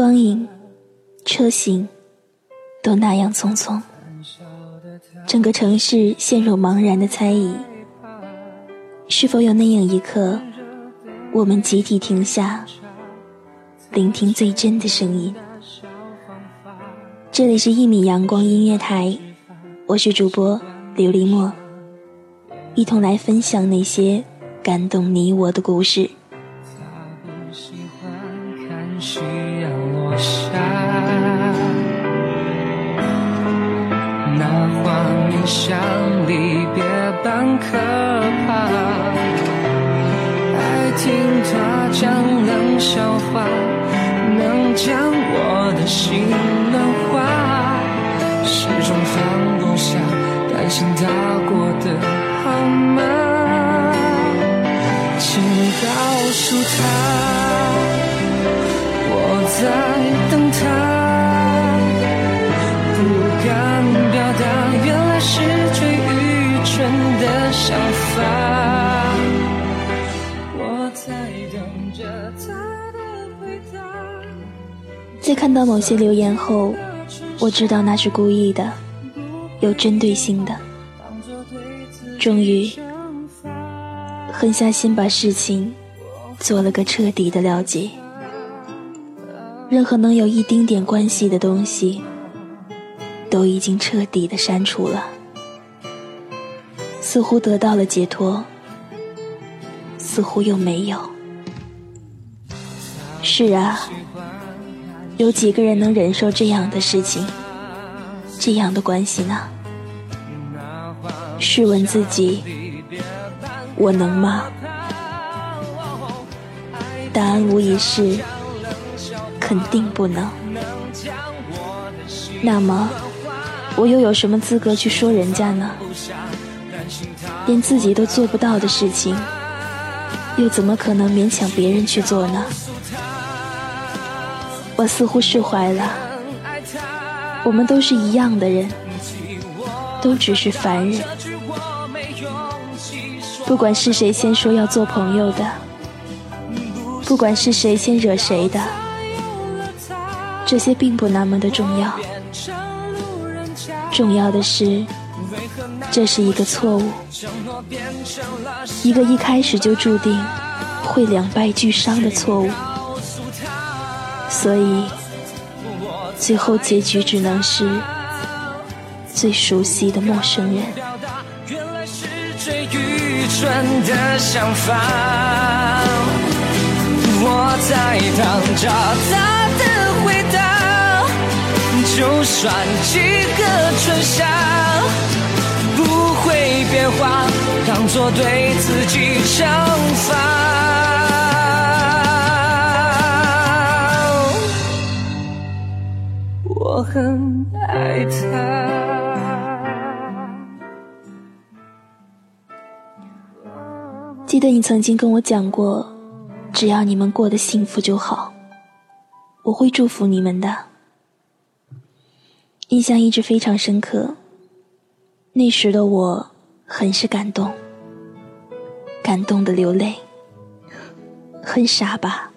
光影、车型，都那样匆匆。整个城市陷入茫然的猜疑，是否有那样一刻，我们集体停下，聆听最真的声音？这里是一米阳光音乐台，我是主播琉璃墨，一同来分享那些感动你我的故事。夕阳落下，那画面像离别般可怕，爱听他讲冷笑话，能将我的心的想法。我在等着他的回答。在看到某些留言后，我知道那是故意的，有针对性的。终于，狠下心把事情做了个彻底的了结。任何能有一丁点关系的东西，都已经彻底的删除了。似乎得到了解脱，似乎又没有。是啊，有几个人能忍受这样的事情，这样的关系呢？试问自己，我能吗？答案无疑是肯定不能。那么，我又有什么资格去说人家呢？连自己都做不到的事情，又怎么可能勉强别人去做呢？我似乎释怀了。我们都是一样的人，都只是凡人。不管是谁先说要做朋友的，不管是谁先惹谁的，这些并不那么的重要。重要的是。这是一个错误，一个一开始就注定会两败俱伤的错误，所以最后结局只能是最熟悉的陌生人。原来是最愚蠢的想法我在等着他的回答，就算几个春夏。不会变化当做对自己惩罚。我很爱他。记得你曾经跟我讲过，只要你们过得幸福就好，我会祝福你们的。印象一直非常深刻。那时的我。很是感动，感动的流泪，很傻吧？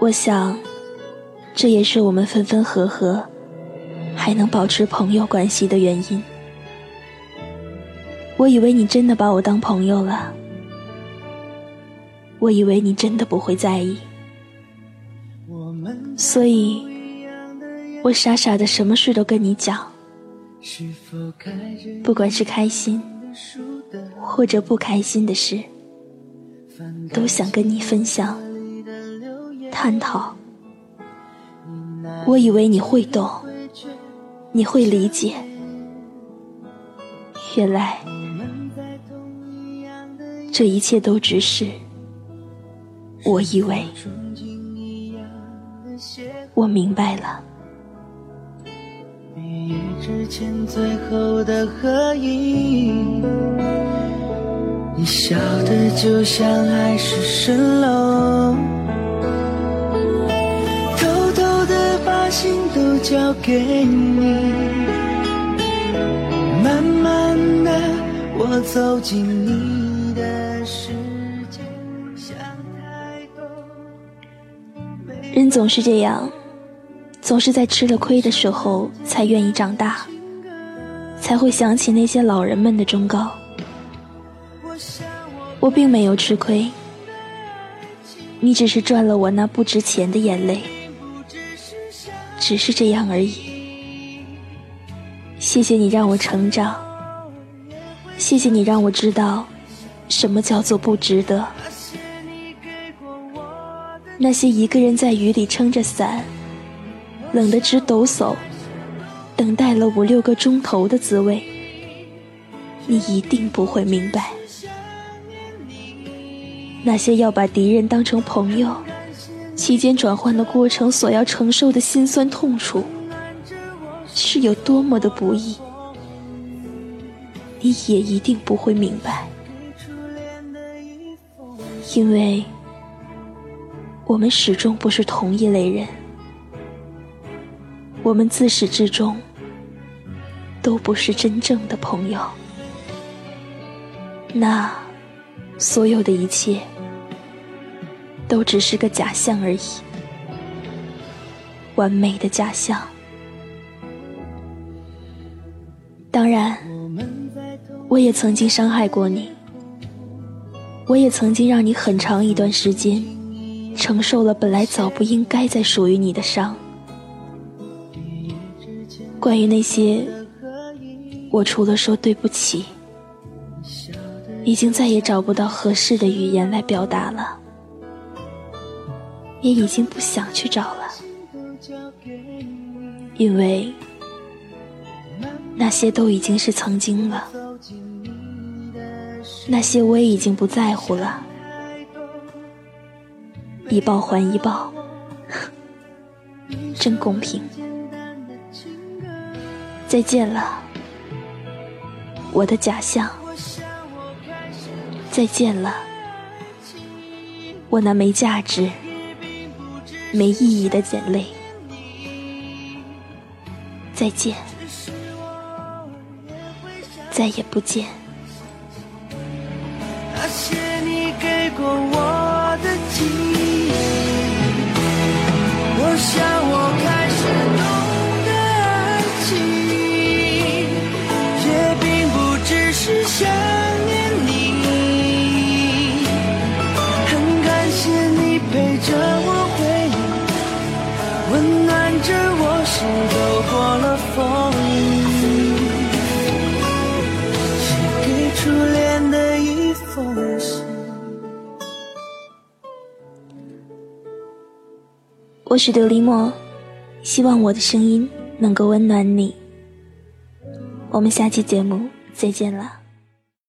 我想，这也是我们分分合合还能保持朋友关系的原因。我以为你真的把我当朋友了，我以为你真的不会在意，所以，我傻傻的什么事都跟你讲。不管是开心或者不开心的事，都想跟你分享、探讨。我以为你会懂，你会理解，原来这一切都只是我以为。我明白了。之前最后的合影，你笑的就像海市蜃楼，偷偷的把心都交给你，慢慢的我走进你的世界，想太多。人总是这样。总是在吃了亏的时候才愿意长大，才会想起那些老人们的忠告。我并没有吃亏，你只是赚了我那不值钱的眼泪，只是这样而已。谢谢你让我成长，谢谢你让我知道什么叫做不值得。那些一个人在雨里撑着伞，冷得直抖擞，等待了五六个钟头的滋味，你一定不会明白。那些要把敌人当成朋友，期间转换的过程所要承受的辛酸痛楚，是有多么的不易，你也一定不会明白，因为。我们始终不是同一类人，我们自始至终都不是真正的朋友。那所有的一切都只是个假象而已，完美的假象。当然，我也曾经伤害过你，我也曾经让你很长一段时间。承受了本来早不应该再属于你的伤。关于那些，我除了说对不起，已经再也找不到合适的语言来表达了，也已经不想去找了，因为那些都已经是曾经了，那些我也已经不在乎了。一报还一报，真公平。再见了，我的假象。再见了，我那没价值、没意义的眼泪。再见，再也不见。那些你给过我的记忆。我想我初恋的一封信。我是琉璃墨，希望我的声音能够温暖你。我们下期节目再见了。